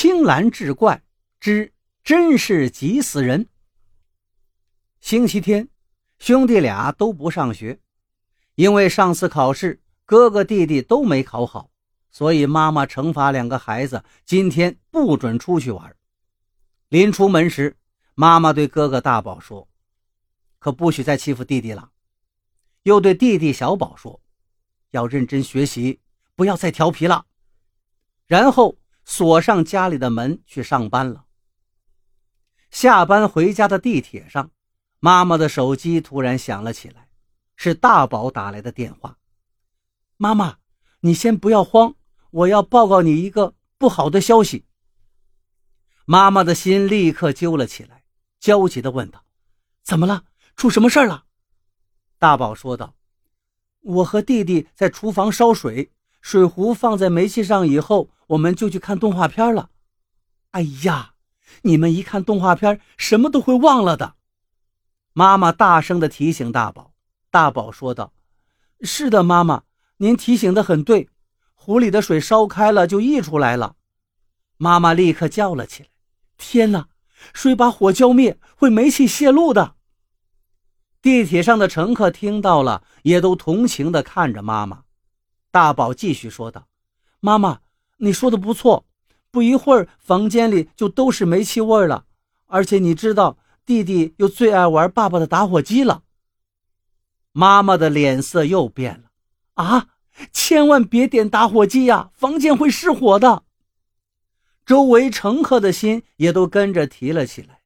青蓝志怪之真是急死人。星期天，兄弟俩都不上学，因为上次考试哥哥弟弟都没考好，所以妈妈惩罚两个孩子今天不准出去玩。临出门时，妈妈对哥哥大宝说：“可不许再欺负弟弟了。”又对弟弟小宝说：“要认真学习，不要再调皮了。”然后。锁上家里的门去上班了。下班回家的地铁上，妈妈的手机突然响了起来，是大宝打来的电话。妈妈，你先不要慌，我要报告你一个不好的消息。妈妈的心立刻揪了起来，焦急地问道：“怎么了？出什么事了？”大宝说道：“我和弟弟在厨房烧水。”水壶放在煤气上以后，我们就去看动画片了。哎呀，你们一看动画片，什么都会忘了的。妈妈大声地提醒大宝。大宝说道：“是的，妈妈，您提醒的很对。壶里的水烧开了就溢出来了。”妈妈立刻叫了起来：“天哪，水把火浇灭会煤气泄露的！”地铁上的乘客听到了，也都同情地看着妈妈。大宝继续说道：“妈妈，你说的不错，不一会儿房间里就都是煤气味了。而且你知道，弟弟又最爱玩爸爸的打火机了。”妈妈的脸色又变了。“啊，千万别点打火机呀，房间会失火的。”周围乘客的心也都跟着提了起来。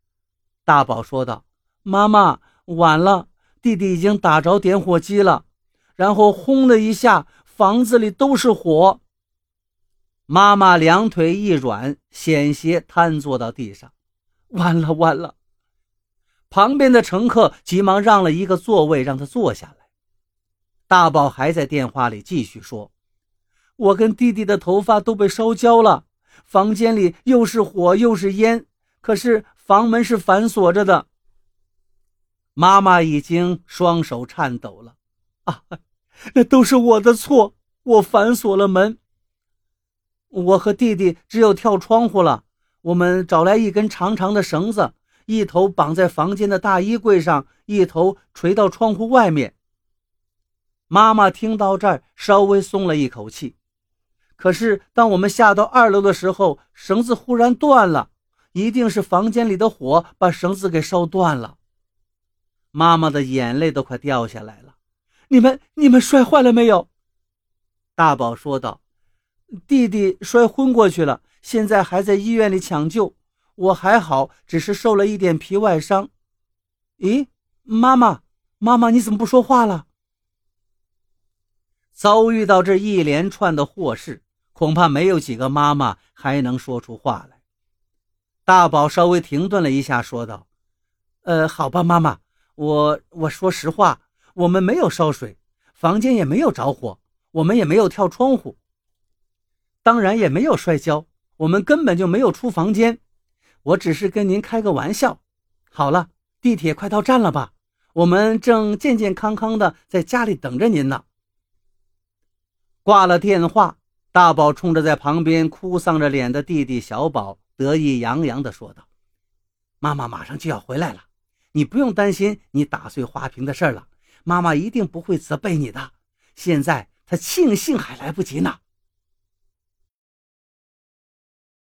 大宝说道：“妈妈，晚了，弟弟已经打着点火机了，然后轰的一下。”房子里都是火。妈妈两腿一软，险些瘫坐到地上。完了完了！旁边的乘客急忙让了一个座位，让他坐下来。大宝还在电话里继续说：“我跟弟弟的头发都被烧焦了，房间里又是火又是烟，可是房门是反锁着的。”妈妈已经双手颤抖了。啊！那都是我的错，我反锁了门。我和弟弟只有跳窗户了。我们找来一根长长的绳子，一头绑在房间的大衣柜上，一头垂到窗户外面。妈妈听到这儿，稍微松了一口气。可是当我们下到二楼的时候，绳子忽然断了，一定是房间里的火把绳子给烧断了。妈妈的眼泪都快掉下来了。你们你们摔坏了没有？大宝说道：“弟弟摔昏过去了，现在还在医院里抢救。我还好，只是受了一点皮外伤。”咦，妈妈，妈妈，你怎么不说话了？遭遇到这一连串的祸事，恐怕没有几个妈妈还能说出话来。大宝稍微停顿了一下，说道：“呃，好吧，妈妈，我我说实话。”我们没有烧水，房间也没有着火，我们也没有跳窗户，当然也没有摔跤，我们根本就没有出房间。我只是跟您开个玩笑。好了，地铁快到站了吧？我们正健健康康的在家里等着您呢。挂了电话，大宝冲着在旁边哭丧着脸的弟弟小宝得意洋洋地说道：“妈妈马上就要回来了，你不用担心你打碎花瓶的事了。”妈妈一定不会责备你的。现在她庆幸还来不及呢。